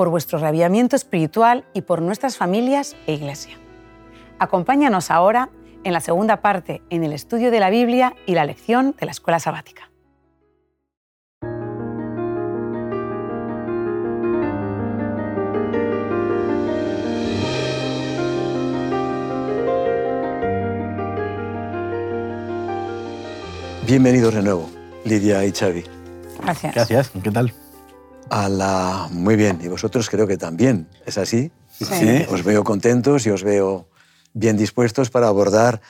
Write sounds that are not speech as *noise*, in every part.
por vuestro rabiamiento espiritual y por nuestras familias e iglesia. Acompáñanos ahora en la segunda parte, en el estudio de la Biblia y la lección de la escuela sabática. Bienvenidos de nuevo, Lidia y Xavi. Gracias. Gracias. ¿Qué tal? A la... Muy bien, y vosotros creo que también, ¿es así? Sí. Os veo contentos y os veo bien dispuestos para abordar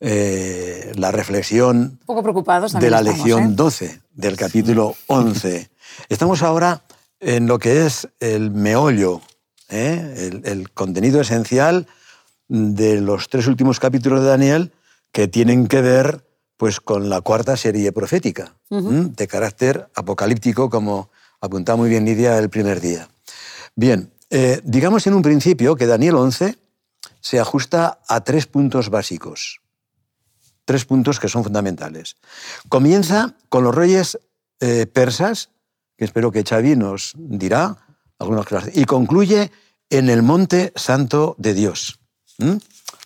eh, la reflexión Un poco preocupados de la estamos, lección ¿eh? 12 del capítulo 11. Estamos ahora en lo que es el meollo, ¿eh? el, el contenido esencial de los tres últimos capítulos de Daniel que tienen que ver pues, con la cuarta serie profética, de carácter apocalíptico, como apuntaba muy bien Lidia el primer día. Bien, eh, digamos en un principio que Daniel 11 se ajusta a tres puntos básicos tres puntos que son fundamentales. Comienza con los reyes eh, persas, que espero que Xavi nos dirá algunas cosas, y concluye en el monte santo de Dios.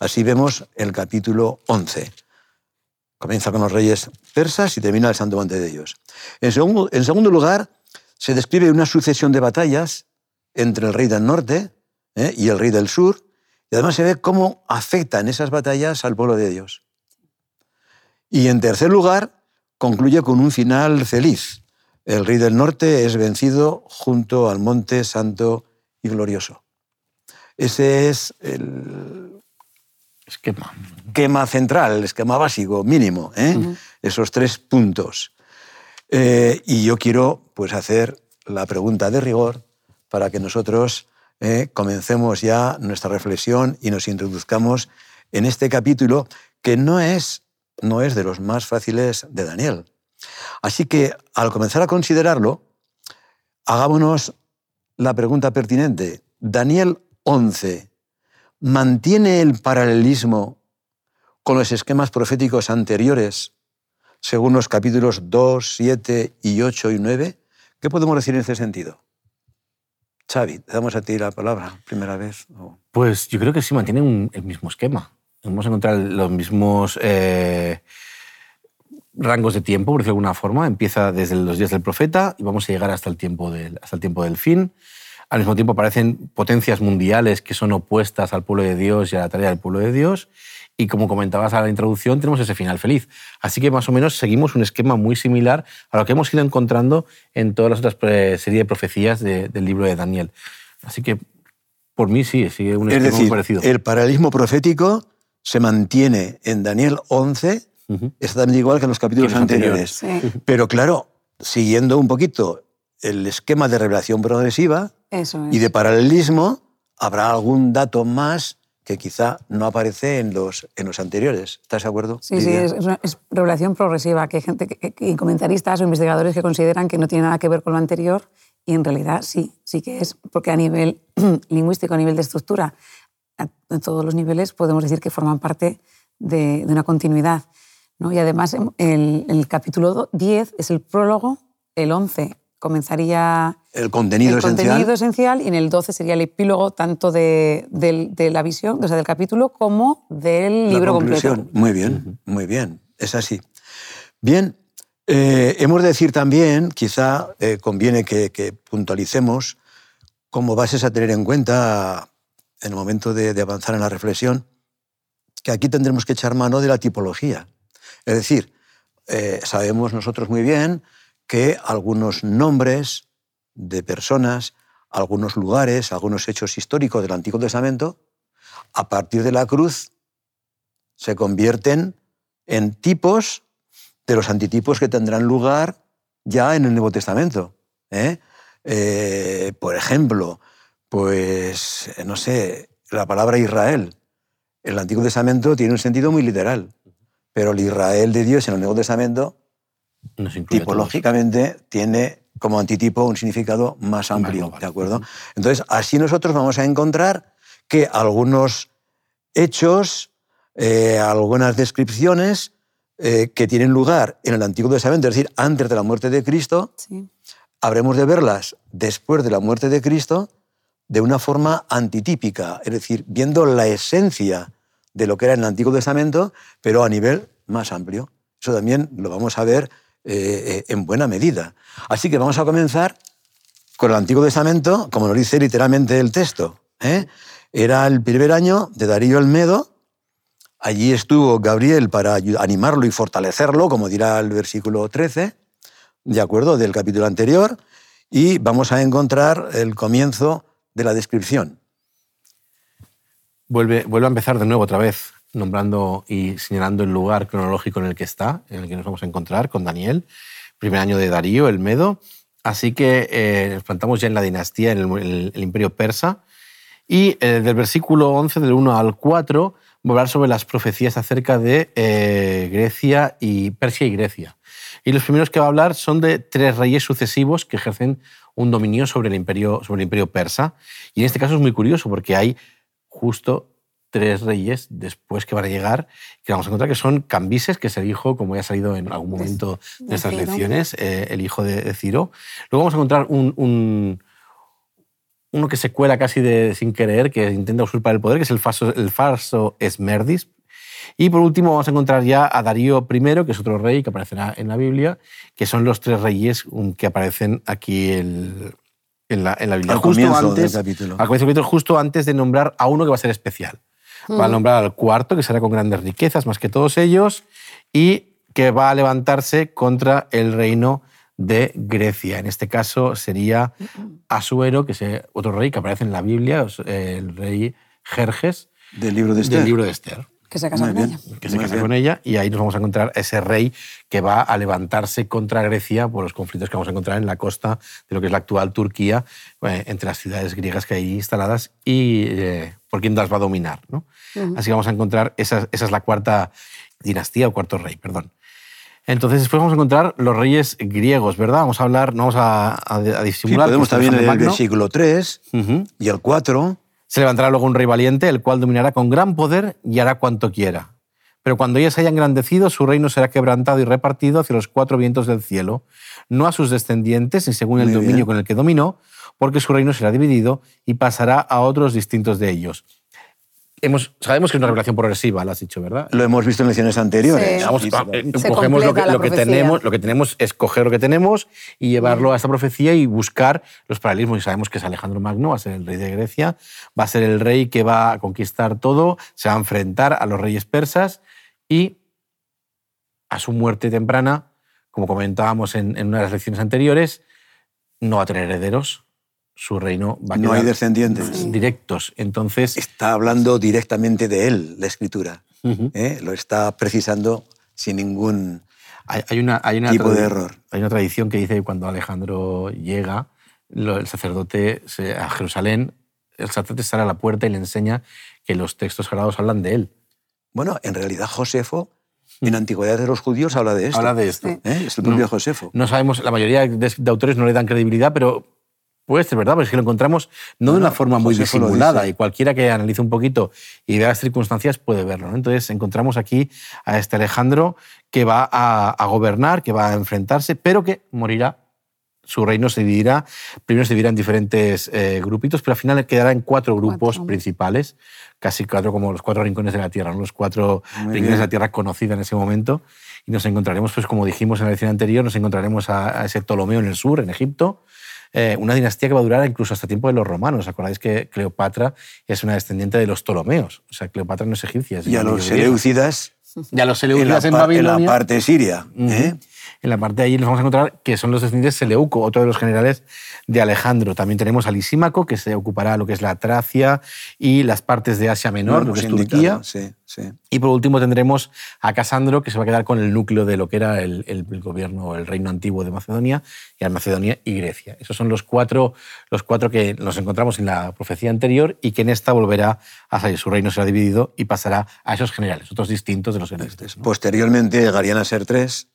Así vemos el capítulo 11. Comienza con los reyes persas y termina el santo monte de Dios. En segundo lugar, se describe una sucesión de batallas entre el rey del norte ¿eh? y el rey del sur, y además se ve cómo afectan esas batallas al pueblo de Dios. Y en tercer lugar, concluye con un final feliz. El rey del norte es vencido junto al monte santo y glorioso. Ese es el Esquema. esquema central, el esquema básico, mínimo, ¿eh? esos tres puntos. Eh, y yo quiero pues, hacer la pregunta de rigor para que nosotros eh, comencemos ya nuestra reflexión y nos introduzcamos en este capítulo que no es, no es de los más fáciles de Daniel. Así que al comenzar a considerarlo, hagámonos la pregunta pertinente. Daniel 11 mantiene el paralelismo con los esquemas proféticos anteriores, según los capítulos 2, 7 y 8 y 9. ¿Qué podemos decir en ese sentido? Xavi, te damos a ti la palabra, primera vez. Pues yo creo que sí mantienen el mismo esquema. Vamos a encontrar los mismos eh, rangos de tiempo, por decirlo de alguna forma. Empieza desde los días del profeta y vamos a llegar hasta el tiempo del, hasta el tiempo del fin. Al mismo tiempo aparecen potencias mundiales que son opuestas al pueblo de Dios y a la tarea del pueblo de Dios. Y como comentabas a la introducción, tenemos ese final feliz. Así que más o menos seguimos un esquema muy similar a lo que hemos ido encontrando en todas las otras series de profecías de- del libro de Daniel. Así que por mí sí, sigue un Es esquema decir, muy parecido. el paralelismo profético se mantiene en Daniel 11, Ujú. exactamente igual que en los capítulos anteriores. Sí, Pero claro, siguiendo un poquito el esquema de revelación progresiva eso es. y de paralelismo, habrá algún dato más que quizá no aparece en los, en los anteriores. ¿Estás de acuerdo? Sí, sí, Lidia? es, es una- es revelación progresiva, que hay gente, que, y comentaristas o investigadores que consideran que no tiene nada que ver con lo anterior y en realidad sí, sí que es, porque a nivel *clears throat* lingüístico, a nivel de estructura, a, a todos los niveles podemos decir que forman parte de, de una continuidad. ¿no? Y además em, el, el capítulo do- 10 es el prólogo, el 11 comenzaría El contenido el esencial. contenido esencial y en el 12 sería el epílogo tanto de, del- de la visión, o sea, del capítulo, como del la libro conclusión. completo. Muy bien, muy bien. Es así. Bien, eh, hemos de decir también, quizá eh, conviene que, que puntualicemos como bases a tener en cuenta en el momento de, de avanzar en la reflexión, que aquí tendremos que echar mano de la tipología. Es decir, eh, sabemos nosotros muy bien que algunos nombres de personas, algunos lugares, algunos hechos históricos del Antiguo Testamento, a partir de la cruz se convierten en tipos de los antitipos que tendrán lugar ya en el Nuevo Testamento. ¿eh? Eh, por ejemplo, pues, eh, no sé, la palabra Israel el Antiguo Testamento tiene un sentido muy literal, pero el Israel de Dios en el Nuevo Testamento Nos tipológicamente tiene como antitipo un significado más amplio. ¿de acuerdo? Entonces, así nosotros vamos a encontrar que algunos hechos, eh, algunas descripciones eh, que tienen lugar en el Antiguo Testamento, es decir, antes de la muerte de Cristo, Sí. habremos de verlas después de la muerte de Cristo de una forma antitípica, es decir, viendo la esencia de lo que era en el Antiguo Testamento, pero a nivel más amplio. Eso también lo vamos a ver eh, eh, en buena medida. Así que vamos a comenzar con el Antiguo Testamento, como nos dice literalmente el texto. ¿eh? Era el primer año de Darío el Medo. Allí estuvo Gabriel para animarlo y fortalecerlo, como dirá el versículo 13, de acuerdo, del capítulo anterior. Y vamos a encontrar el comienzo de la descripción. Vuelve, vuelve a empezar de nuevo otra vez, nombrando y señalando el lugar cronológico en el que está, en el que nos vamos a encontrar con Daniel, primer año de Darío, el Medo. Así que eh, nos plantamos ya en la dinastía, en el, imperio persa. Y eh, del versículo 11, del 1 al 4, va a hablar sobre las profecías acerca de eh, Grecia y Persia y Grecia. Y los primeros que va a hablar son de tres reyes sucesivos que ejercen un dominio sobre el imperio, sobre el imperio persa. Y en este caso es muy curioso porque hay justo tres reyes después que van a llegar, que vamos a encontrar que son Cambises, que es el hijo, como ya ha salido en algún momento de de estas Ciro. lecciones, eh, el hijo de, de Ciro. Luego vamos a encontrar un, un- uno que se cuela casi de, sin querer, que intenta usurpar el poder, que es el falso, el falso Esmerdis. Y por último vamos a encontrar ya a Darío I, que es otro rey que aparecerá en la Biblia, que son los tres reyes que aparecen aquí el- en, la, en la Biblia. Al Justo comienzo del antes- capítulo. Al comienzo del capítulo, justo antes de nombrar a uno que va a ser especial. Va a nombrar al cuarto, que será con grandes riquezas más que todos ellos, y que va a levantarse contra el reino de Grecia. En este caso sería Asuero, que es eh, otro rey que aparece en la Biblia, eh, el rey Jerjes, Del libro de Esther. del libro de Esther Que se casa Muy con bien. ella. que se Muy casa bien. con ella y ahí nos vamos a encontrar ese rey que va a levantarse contra Grecia por los conflictos que vamos a encontrar en la costa de lo que es la actual Turquía, eh, entre las ciudades griegas que hay instaladas y eh, por quién las va a dominar. ¿no? Así que vamos a encontrar, esa, esa es la cuarta dinastía o cuarto rey, perdón. Entonces después vamos a encontrar los reyes griegos, ¿verdad? Vamos a hablar, no vamos a, a, a Sí, disimular. que podemos está también leer el versículo 3 Ujú. y el 4. Se levantará luego un rey valiente, el cual dominará con gran poder y hará cuanto quiera. Pero cuando ellos haya engrandecido, su reino será quebrantado y repartido hacia los cuatro vientos del cielo, no a sus descendientes, ni según el Muy dominio bien. con el que dominó, porque su reino será dividido y pasará a otros distintos de ellos. Hemos, sabemos que es una revelación progresiva, lo has dicho, ¿verdad? Lo hemos visto en lecciones anteriores. Sí. Vamos, eh, cogemos lo que, lo tenemos, lo que tenemos es coger lo que tenemos y llevarlo a esta profecía y buscar los paralelismos. Y sabemos que es Alejandro Magno, va a ser el rey de Grecia, va a ser el rey que va a conquistar todo, se va a enfrentar a los reyes persas y a su muerte temprana, como comentábamos en, en una de las lecciones anteriores, no va a tener herederos, su reino va a No hay descendientes. directos. Entonces, Está hablando directamente de él, la escritura. ¿eh? Lo está precisando sin ningún Hay, una, hay una tipo de error. Hay una tradición que dice que cuando Alejandro llega, el sacerdote a Jerusalén, el sacerdote sale a la puerta y le enseña que los textos sagrados hablan de él. Bueno, en realidad Josefo, en Antigüedad de los Judíos, habla de esto. Habla de esto. ¿eh? Es el propio No. Josefo. No sabemos, la mayoría de autores no le dan credibilidad, pero puede ser verdad, porque es que lo encontramos no, de una forma muy Josefo lo disimulada y cualquiera que analice un poquito y vea las circunstancias puede verlo. ¿no? Entonces encontramos aquí a este Alejandro que va a, a gobernar, que va a enfrentarse, pero que morirá. Su reino se dividirá, primero se dividirá en diferentes eh, grupitos, pero al final quedará en cuatro grupos Cuatro. principales, casi cuatro como los cuatro rincones de la Tierra, ¿no? los cuatro Muy rincones bien. de la Tierra conocida en ese momento. Y nos encontraremos, pues como dijimos en la lección anterior, nos encontraremos a, a ese Ptolomeo en el sur, en Egipto, eh, una dinastía que va a durar incluso hasta tiempo de los romanos. ¿Acordáis que Cleopatra es una descendiente de los Ptolomeos? O sea, Cleopatra no es egipcia. es Y a los seleucidas Y a los en la, seleucidas en, par- en la Babilonia. parte siria. ¿eh? En la parte de allí nos vamos a encontrar que son los descendientes de Seleuco, otro de los generales de Alejandro. También tenemos a Lisímaco, que se ocupará lo que es la Tracia y las partes de Asia Menor, lo que es Turquía. Sí, sí. Y por último tendremos a Casandro, que se va a quedar con el núcleo de lo que era el, el, el gobierno, el reino antiguo de Macedonia, y a Macedonia y Grecia. Esos son los cuatro, los cuatro que nos encontramos en la profecía anterior y que en esta volverá a salir. Su reino será dividido y pasará a esos generales, otros distintos de los celestes. ¿no? Posteriormente llegarían a ser tres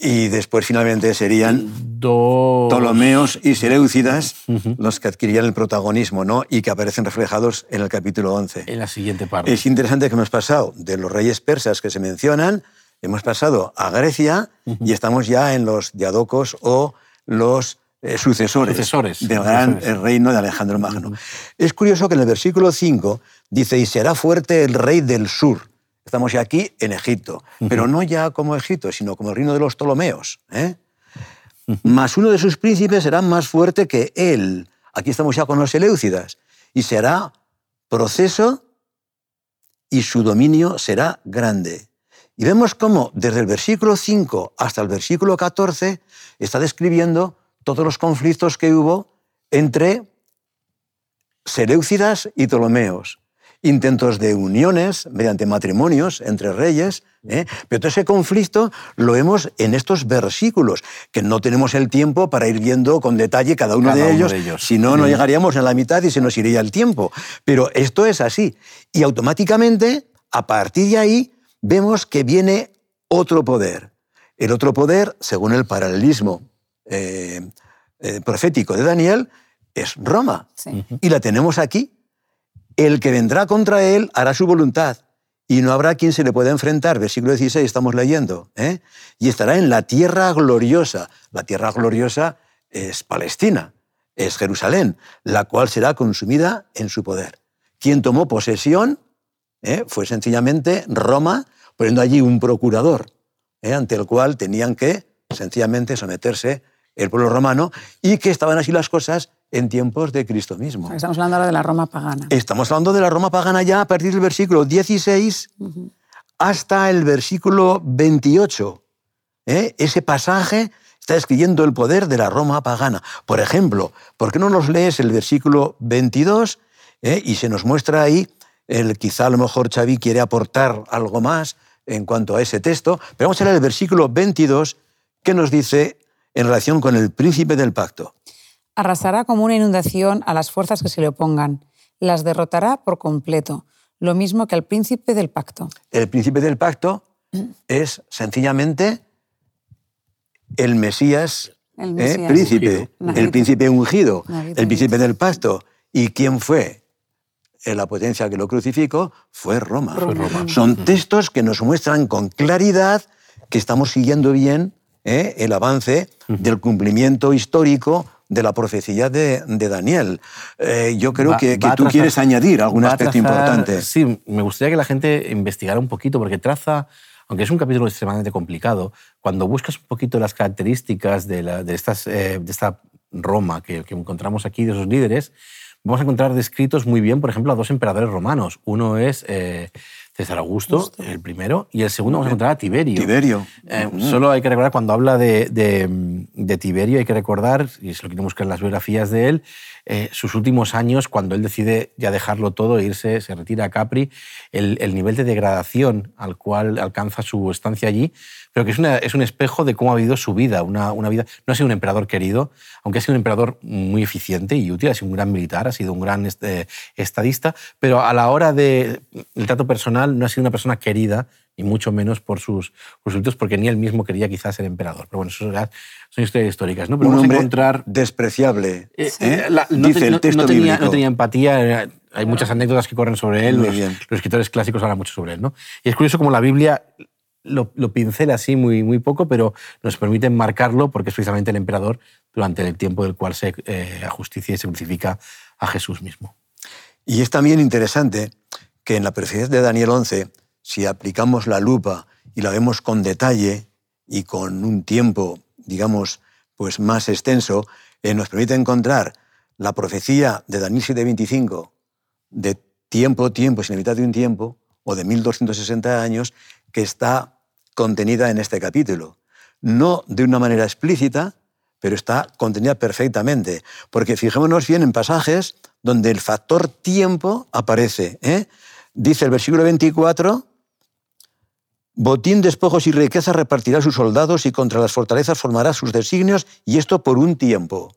y después finalmente serían Dos... Ptolomeos y Seleucidas uh -huh. los que adquirían el protagonismo ¿no? y que aparecen reflejados en el capítulo 11. En la siguiente parte. Es interesante que hemos pasado de los reyes persas que se mencionan, hemos pasado a Grecia uh -huh. y estamos ya en los diadocos o los eh, sucesores, sucesores, del gran sucesores. reino de Alejandro Magno. Uh -huh. Es curioso que en el versículo 5 dice, y será fuerte el rey del sur. Estamos ya aquí en Egipto, uh -huh. pero no ya como Egipto, sino como el reino de los Ptolomeos. ¿eh? Uh -huh. Más uno de sus príncipes será más fuerte que él. Aquí estamos ya con los Seleucidas. Y será proceso y su dominio será grande. Y vemos cómo desde el versículo 5 hasta el versículo 14 está describiendo todos los conflictos que hubo entre Seleucidas y Ptolomeos. Intentos de uniones mediante matrimonios entre reyes, ¿eh? pero todo ese conflicto lo vemos en estos versículos, que no tenemos el tiempo para ir viendo con detalle cada uno, cada de, uno ellos, de ellos, si no, no llegaríamos a la mitad y se nos iría el tiempo. Pero esto es así. Y automáticamente, a partir de ahí, vemos que viene otro poder. El otro poder, según el paralelismo eh, eh, profético de Daniel, es Roma. Sí. Y la tenemos aquí. El que vendrá contra él hará su voluntad y no habrá quien se le pueda enfrentar. Versículo 16 estamos leyendo. ¿eh? Y estará en la tierra gloriosa. La tierra gloriosa es Palestina, es Jerusalén, la cual será consumida en su poder. Quien tomó posesión ¿eh? fue sencillamente Roma, poniendo allí un procurador, ¿eh? ante el cual tenían que sencillamente someterse el pueblo romano y que estaban así las cosas en tiempos de Cristo mismo. Estamos hablando ahora de la Roma pagana. Estamos hablando de la Roma pagana ya a partir del versículo 16 uh -huh. hasta el versículo 28. ¿Eh? Ese pasaje está describiendo el poder de la Roma pagana. Por ejemplo, ¿por qué no nos lees el versículo 22 ¿Eh? y se nos muestra ahí, el, quizá a lo mejor Xavi quiere aportar algo más en cuanto a ese texto, pero vamos a leer el versículo 22 que nos dice en relación con el príncipe del pacto. Arrasará como una inundación a las fuerzas que se le opongan, las derrotará por completo, lo mismo que al príncipe del pacto. El príncipe del pacto es sencillamente el Mesías, el Mesías ¿eh? príncipe, ungido. el príncipe ungido, el príncipe del pacto. ¿Y quién fue? La potencia que lo crucificó fue Roma. Son textos que nos muestran con claridad que estamos siguiendo bien ¿eh? el avance del cumplimiento histórico de la profecía de, de Daniel. Eh, yo creo va, que, que va tú trazar, quieres añadir algún aspecto trazar, importante. Sí, me gustaría que la gente investigara un poquito, porque traza, aunque es un capítulo extremadamente complicado, cuando buscas un poquito las características de, la, de, estas, eh, de esta Roma que, que encontramos aquí, de esos líderes, vamos a encontrar descritos muy bien, por ejemplo, a dos emperadores romanos. Uno es eh, César Augusto, el primero, y el segundo vamos a encontrar a Tiberio. Tiberio. Eh. Solo hay que recordar, cuando habla de, de, de, Tiberio, hay que recordar, y se lo quieren buscar en las biografías de él, eh, sus últimos años, cuando él decide ya dejarlo todo e irse, se retira a Capri, el, el, nivel de degradación al cual alcanza su estancia allí, pero que es, una, es un espejo de cómo ha vivido su vida, una, una, vida. No ha sido un emperador querido, aunque ha sido un emperador muy eficiente y útil, ha sido un gran militar, ha sido un gran este, estadista, pero a la hora del de trato personal no ha sido una persona querida, ni mucho menos por sus resultados, porque ni él mismo quería quizás ser emperador. Pero bueno, eso son historias históricas. ¿no? Pero un hombre encontrar... despreciable. Eh, eh, la, no, dice el texto no, tenía, bíblico. no tenía empatía, hay muchas anécdotas que corren sobre él, los, los, escritores clásicos hablan mucho sobre él. ¿no? Y es curioso como la Biblia lo, lo, pincela así muy, muy poco, pero nos permite marcarlo porque es precisamente el emperador durante el tiempo del cual se eh, ajusticia y se crucifica a Jesús mismo. Y es también interesante que en la profecía de Daniel 11, si aplicamos la lupa y la vemos con detalle y con un tiempo, digamos, pues más extenso, eh, nos permite encontrar la profecía de Daniel 7:25 de tiempo, tiempo, sin mitad de un tiempo, o de 1260 años, que está contenida en este capítulo. no de una manera explícita, pero está contenida perfectamente. Porque fijémonos bien en pasajes donde el factor tiempo aparece. ¿eh? Dice el versículo 24, botín, despojos y riqueza repartirá sus soldados y contra las fortalezas formará sus designios, y esto por un tiempo.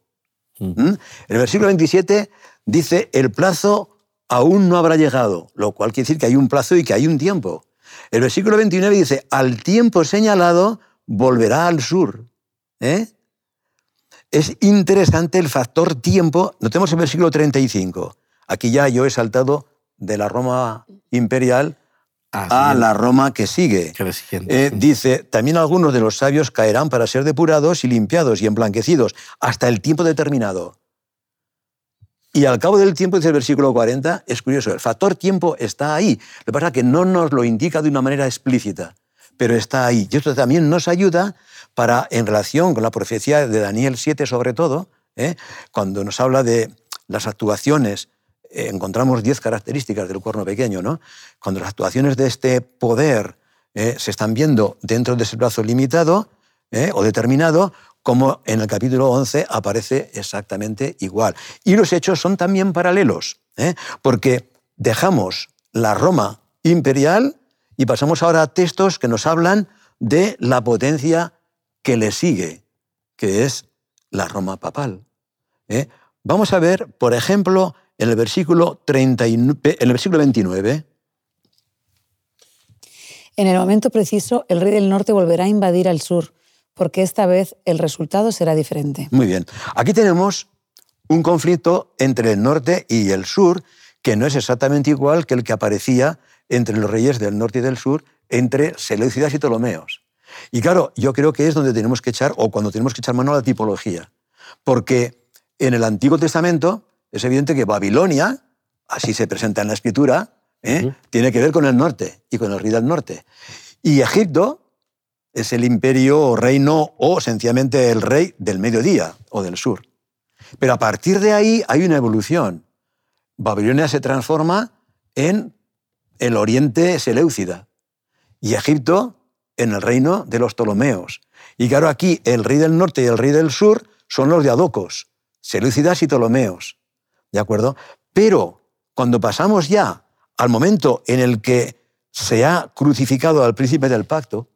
Mm. ¿Mm? El versículo 27 dice, el plazo aún no habrá llegado, lo cual quiere decir que hay un plazo y que hay un tiempo. El versículo 29 dice, al tiempo señalado volverá al sur. ¿eh? Es interesante el factor tiempo. Notemos el versículo 35. Aquí ya yo he saltado de la Roma imperial a la Roma que sigue. Eh, dice, también algunos de los sabios caerán para ser depurados y limpiados y emblanquecidos hasta el tiempo determinado. Y al cabo del tiempo, dice el versículo 40, es curioso, el factor tiempo está ahí. Lo que pasa es que no nos lo indica de una manera explícita, pero está ahí. Y esto también nos ayuda para, en relación con la profecía de Daniel 7 sobre todo, ¿eh? cuando nos habla de las actuaciones, eh, encontramos 10 características del cuerno pequeño, ¿no? Cuando las actuaciones de este poder ¿eh? se están viendo dentro de ese plazo limitado o determinado, como en el capítulo 11 aparece exactamente igual. Y los hechos son también paralelos, ¿eh? porque dejamos la Roma imperial y pasamos ahora a textos que nos hablan de la potencia que le sigue, que es la Roma papal. ¿eh? Vamos a ver, por ejemplo, en el versículo, 30 en el versículo 29. En el momento preciso, el rey del norte volverá a invadir al sur porque esta vez el resultado será diferente. Muy bien. Aquí tenemos un conflicto entre el norte y el sur, que no es exactamente igual que el que aparecía entre los reyes del norte y del sur, entre Seleucidas y Ptolomeos. Y claro, yo creo que es donde tenemos que echar, o cuando tenemos que echar mano a la tipología. Porque en el Antiguo Testamento es evidente que Babilonia, así se presenta en la Escritura, ¿eh? tiene que ver con el norte y con el rey del norte. Y Egipto es el imperio o reino o sencillamente el rey del mediodía o del sur. Pero a partir de ahí hay una evolución. Babilonia se transforma en el oriente seleucida y Egipto en el reino de los Ptolomeos. Y claro, aquí el rey del norte y el rey del sur son los de Adocos, Seleucidas y Ptolomeos. ¿De acuerdo? Pero cuando pasamos ya al momento en el que se ha crucificado al príncipe del pacto,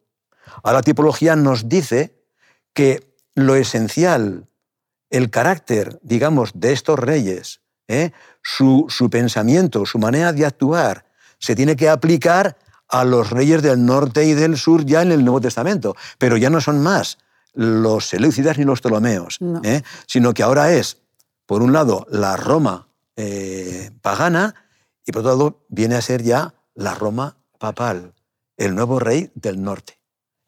Ahora la tipología nos dice que lo esencial, el carácter, digamos, de estos reyes, ¿eh? su, su pensamiento, su manera de actuar, se tiene que aplicar a los reyes del norte y del sur ya en el Nuevo Testamento, pero ya no son más los seleucidas ni los ptolomeos, ¿eh? sino que ahora es, por un lado, la Roma eh, pagana y por otro lado viene a ser ya la Roma papal, el nuevo rey del norte.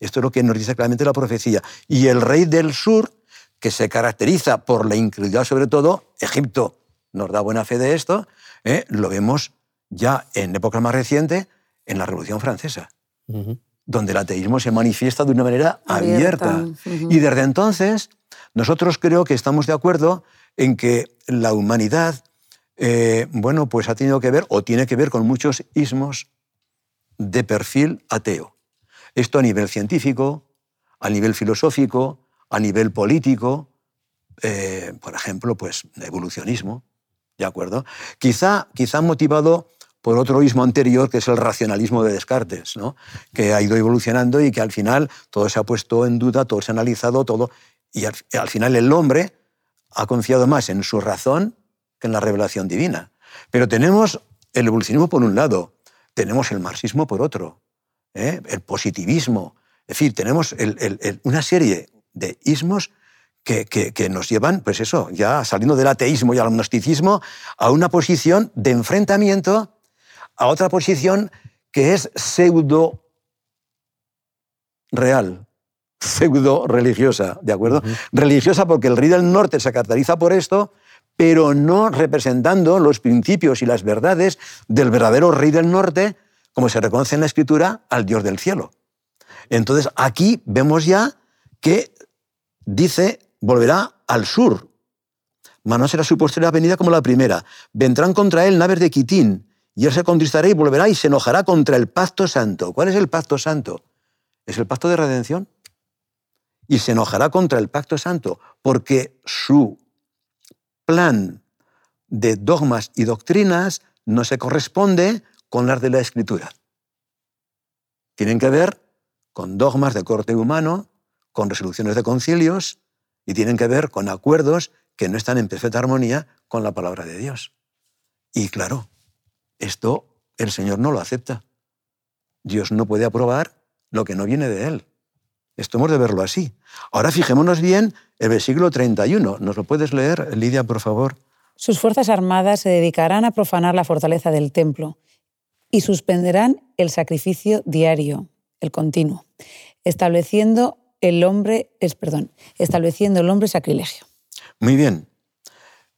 Esto es lo que nos dice claramente la profecía. Y el rey del sur, que se caracteriza por la incredulidad sobre todo, Egipto nos da buena fe de esto, ¿eh? lo vemos ya en época más reciente, en la Revolución Francesa, donde el ateísmo se manifiesta de una manera abierta. Y desde entonces, nosotros creo que estamos de acuerdo en que la humanidad, eh, bueno, pues ha tenido que ver o tiene que ver con muchos ismos de perfil ateo. Esto a nivel científico, a nivel filosófico, a nivel político, eh, por ejemplo, pues evolucionismo, ¿de acuerdo? Quizá, quizá motivado por otro ismo anterior, que es el racionalismo de Descartes, ¿no? que ha ido evolucionando y que al final todo se ha puesto en duda, todo se ha analizado, todo, y al, al final el hombre ha confiado más en su razón que en la revelación divina. Pero tenemos el evolucionismo por un lado, tenemos el marxismo por otro, ¿eh? el positivismo. Es decir, tenemos una serie de ismos que, nos llevan, pues eso, ya saliendo del ateísmo y al gnosticismo, a una posición de enfrentamiento a otra posición que es pseudo real, pseudo religiosa, ¿de acuerdo? Religiosa porque el rey del norte se caracteriza por esto, pero no representando los principios y las verdades del verdadero rey del norte, como se reconoce en la escritura, al Dios del cielo. Entonces aquí vemos ya que dice, volverá al sur, mas no será su posterior venida como la primera. Vendrán contra él naves de Quitín, y él se contristará y volverá y se enojará contra el pacto santo. ¿Cuál es el pacto santo? Es el pacto de redención. y se enojará contra el pacto santo, porque su plan de dogmas y doctrinas no se corresponde con las de la escritura. Tienen que ver con dogmas de corte humano, con resoluciones de concilios y tienen que ver con acuerdos que no están en perfecta armonía con la palabra de Dios. Y claro, esto el Señor no lo acepta. Dios no puede aprobar lo que no viene de Él. Esto hemos de verlo así. Ahora fijémonos bien el versículo 31. ¿Nos lo puedes leer, Lidia, por favor? Sus fuerzas armadas se dedicarán a profanar la fortaleza del templo y suspenderán el sacrificio diario, el continuo, estableciendo el hombre, es, perdón, estableciendo el hombre sacrilegio. Muy bien.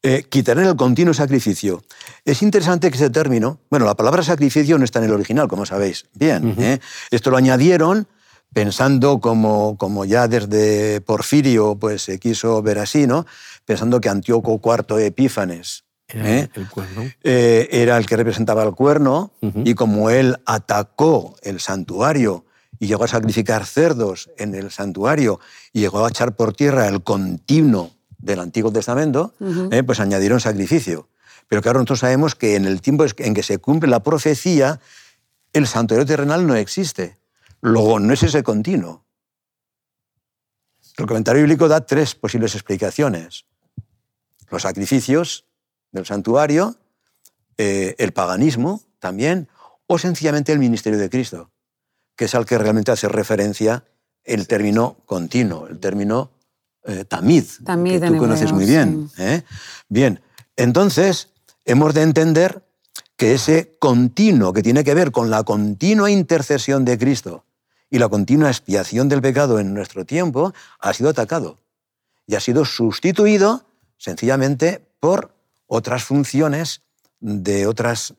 Eh, quitarán el continuo sacrificio. Es interesante que ese término, bueno, la palabra sacrificio no está en el original, como sabéis. Bien, ¿eh? esto lo añadieron pensando como, como ya desde Porfirio pues, se quiso ver así, ¿no? pensando que Antíoco IV Epífanes era, ¿eh? el, cuerno. era el que representaba el cuerno, y como él atacó el santuario y llegó a sacrificar cerdos en el santuario y llegó a echar por tierra el continuo del Antiguo Testamento, eh, pues añadieron sacrificio. Pero claro, nosotros sabemos que en el tiempo en que se cumple la profecía, el santuario terrenal no existe. Luego, no es ese continuo. El comentario bíblico da tres posibles explicaciones. Los sacrificios del santuario, eh, el paganismo también, o sencillamente el ministerio de Cristo, que es al que realmente hace referencia el término continuo, el término eh, tamid, que tú conoces muy bien. ¿eh? Bien, entonces hemos de entender que ese continuo que tiene que ver con la continua intercesión de Cristo y la continua expiación del pecado en nuestro tiempo ha sido atacado y ha sido sustituido sencillamente por otras funciones de otras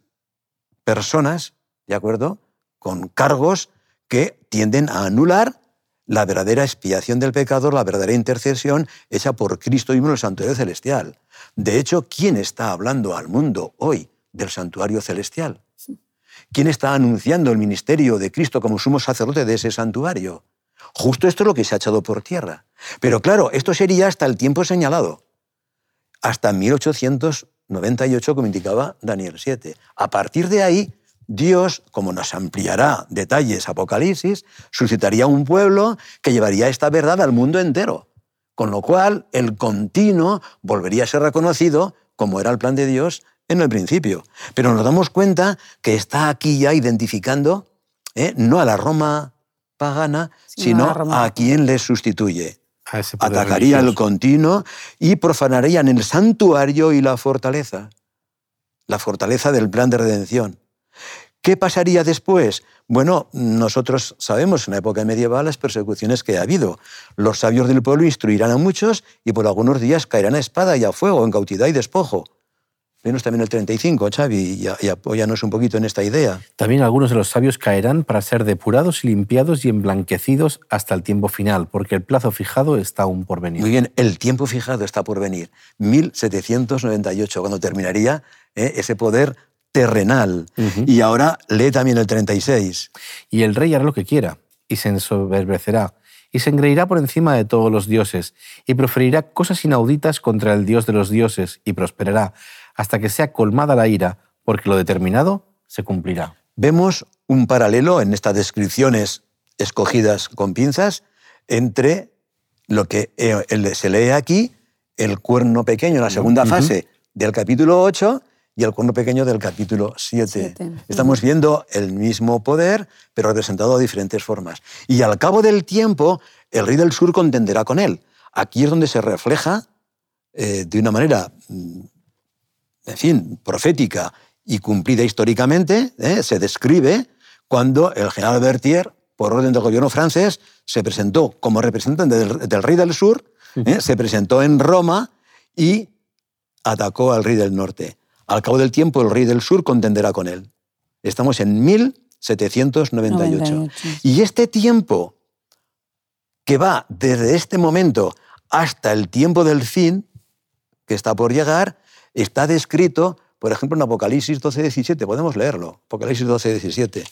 personas, ¿de acuerdo? Con cargos que tienden a anular la verdadera expiación del pecado, la verdadera intercesión hecha por Cristo mismo en el santuario celestial. De hecho, ¿quién está hablando al mundo hoy del santuario celestial? ¿Quién está anunciando el ministerio de Cristo como sumo sacerdote de ese santuario? Justo esto es lo que se ha echado por tierra. Pero claro, esto sería hasta el tiempo señalado, hasta 1898, como indicaba Daniel 7. A partir de ahí, Dios, como nos ampliará detalles Apocalipsis, suscitaría un pueblo que llevaría esta verdad al mundo entero, con lo cual el continuo volvería a ser reconocido como era el plan de Dios en el principio. Pero nos damos cuenta que está aquí ya identificando ¿eh? no a la Roma pagana, sino a, quien le sustituye. Atacaría el continuo y profanarían el santuario y la fortaleza, la fortaleza del plan de redención. ¿Qué pasaría después? Bueno, nosotros sabemos en la época medieval las persecuciones que ha habido. Los sabios del pueblo instruirán a muchos y por algunos días caerán a espada y a fuego, en cautividad y despojo. Venos también el 35, Xavi, y, apóyanos un poquito en esta idea. También algunos de los sabios caerán para ser depurados y limpiados y emblanquecidos hasta el tiempo final, porque el plazo fijado está aún por venir. Muy bien, el tiempo fijado está por venir. 1798, cuando terminaría ¿eh? ese poder terrenal. Y ahora lee también el 36. Y el rey hará lo que quiera, y se ensoberbecerá, y se engreirá por encima de todos los dioses, y proferirá cosas inauditas contra el dios de los dioses, y prosperará, hasta que sea colmada la ira, porque lo determinado se cumplirá. Vemos un paralelo en estas descripciones escogidas con pinzas entre lo que eh, se lee aquí, el cuerno pequeño en la segunda fase del capítulo 8, y el cuerno pequeño del capítulo 7. Estamos viendo el mismo poder, pero representado de diferentes formas. Y al cabo del tiempo, el rey del sur contenderá con él. Aquí es donde se refleja eh, de una manera, mm, en fin, profética y cumplida históricamente, eh, se describe cuando el general Berthier, por orden del gobierno francés, se presentó como representante del, rey del sur, eh, se presentó en Roma y atacó al rey del norte. Al cabo del tiempo, el rey del sur contenderá con él. Estamos en 1798. Y este tiempo, que va desde este momento hasta el tiempo del fin, que está por llegar, está descrito, por ejemplo, en Apocalipsis 12, 17. Podemos leerlo. Apocalipsis 12, 17.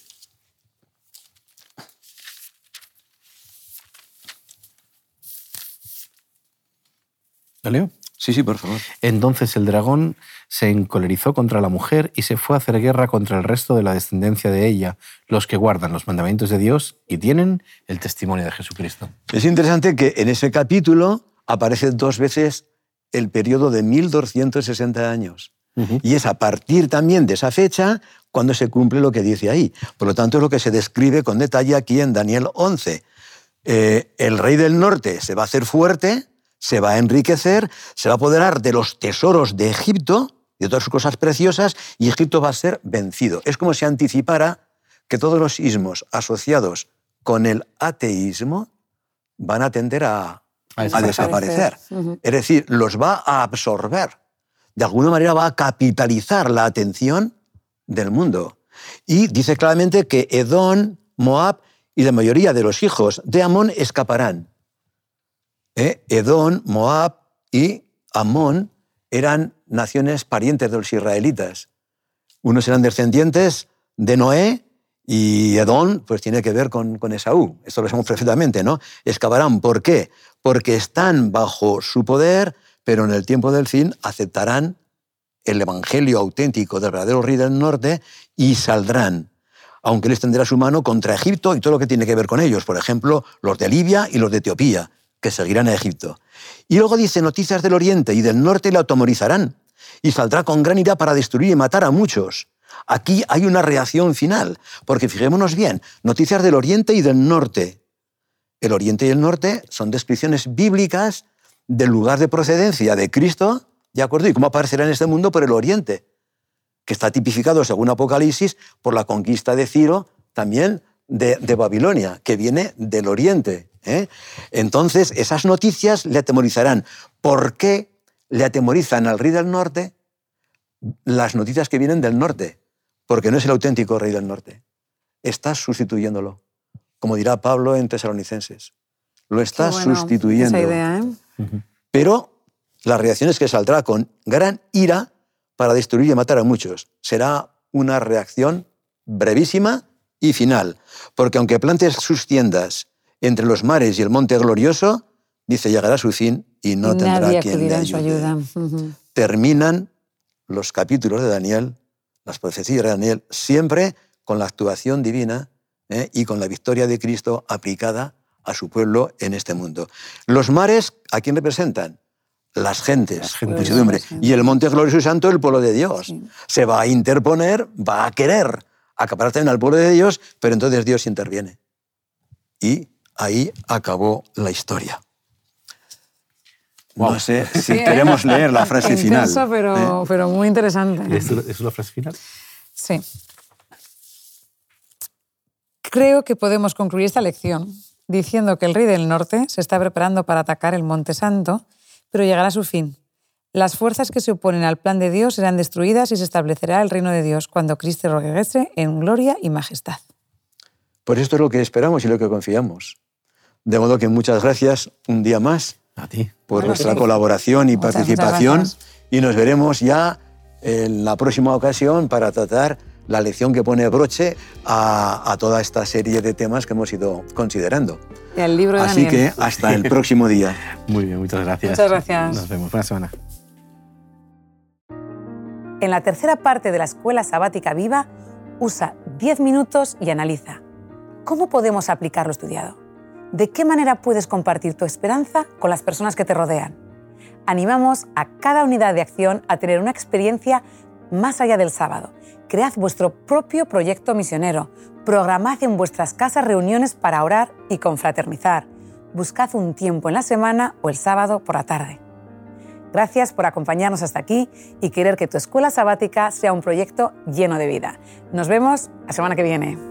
¿Lo leo? Sí, sí, por favor. Entonces el dragón se encolerizó contra la mujer y se fue a hacer guerra contra el resto de la descendencia de ella, los que guardan los mandamientos de Dios y tienen el testimonio de Jesucristo. Es interesante que en ese capítulo aparece dos veces el periodo de 1260 años. Y es a partir también de esa fecha cuando se cumple lo que dice ahí. Por lo tanto, es lo que se describe con detalle aquí en Daniel 11. Eh, el rey del norte se va a hacer fuerte, se va a enriquecer, se va a apoderar de los tesoros de Egipto y de todas sus cosas preciosas, y Egipto va a ser vencido. Es como si anticipara que todos los ismos asociados con el ateísmo van a tender a, desaparecer. Es decir, los va a absorber. De alguna manera va a capitalizar la atención del mundo. Y dice claramente que Edom, Moab y la mayoría de los hijos de Amón escaparán. ¿eh? Edom, Moab y Amón eran naciones parientes de los israelitas. Unos eran descendientes de Noé y Edom pues tiene que ver con, con Esaú. Esto lo sabemos perfectamente, ¿no? Escaparán. ¿Por qué? Porque están bajo su poder, pero en el tiempo del fin aceptarán el evangelio auténtico del verdadero rey del norte y saldrán aunque él extenderá su mano contra Egipto y todo lo que tiene que ver con ellos, por ejemplo, los de Libia y los de Etiopía que seguirán a Egipto. Y luego dice, noticias del oriente y del norte le automorizarán, y saldrá con gran ira para destruir y matar a muchos. Aquí hay una reacción final, porque fijémonos bien, noticias del oriente y del norte. El oriente y el norte son descripciones bíblicas del lugar de procedencia de Cristo, ¿de acuerdo? Y cómo aparecerá en este mundo por el oriente, que está tipificado, según Apocalipsis, por la conquista de Ciro, también de, Babilonia, que viene del oriente. ¿eh? Entonces, esas noticias le atemorizarán. ¿Por qué le atemorizan al rey del norte las noticias que vienen del norte? Porque no es el auténtico rey del norte. Estás sustituyéndolo, como dirá Pablo en Tesalonicenses. Lo estás sustituyendo. ¿eh? Pero la reacción es que saldrá con gran ira para destruir y matar a muchos. Será una reacción brevísima y final, porque aunque plantes sus tiendas entre los mares y el monte glorioso, dice, llegará su fin y no tendrá quien le ayude. ayuda. Terminan los capítulos de Daniel, las profecías de Daniel, siempre con la actuación divina ¿eh? y con la victoria de Cristo aplicada a su pueblo en este mundo. Los mares, ¿a quién representan? Las gentes, la Y el monte glorioso y santo, el pueblo de Dios. Se va a interponer, va a querer acaparar también al pueblo de Dios, pero entonces Dios interviene. Y ahí acabó la historia. No sé *laughs* si queremos leer la frase final. Pero, ¿eh? pero muy interesante. ¿Es, ¿Es una frase final? Sí. Creo que podemos concluir esta lección diciendo que el rey del norte se está preparando para atacar el Monte Santo, pero llegará a su fin. Las fuerzas que se oponen al plan de Dios serán destruidas y se establecerá el reino de Dios cuando Cristo regrese en gloria y majestad. Por esto es lo que esperamos y lo que confiamos. De modo que muchas gracias un día más a ti. por nuestra colaboración y participación y nos veremos ya en la próxima ocasión para tratar la lección que pone broche a, toda esta serie de temas que hemos ido considerando. El libro de Así que hasta el *laughs* próximo día. Muy bien, muchas gracias. Muchas gracias. Nos vemos. Buena semana. En la tercera parte de la Escuela Sabática Viva, usa 10 minutos y analiza. ¿Cómo podemos aplicar lo estudiado? ¿De qué manera puedes compartir tu esperanza con las personas que te rodean? Animamos a cada unidad de acción a tener una experiencia más allá del sábado. Cread vuestro propio proyecto misionero. Programad en vuestras casas reuniones para orar y confraternizar. Buscad un tiempo en la semana o el sábado por la tarde. Gracias por acompañarnos hasta aquí y querer que tu escuela sabática sea un proyecto lleno de vida. Nos vemos la semana que viene.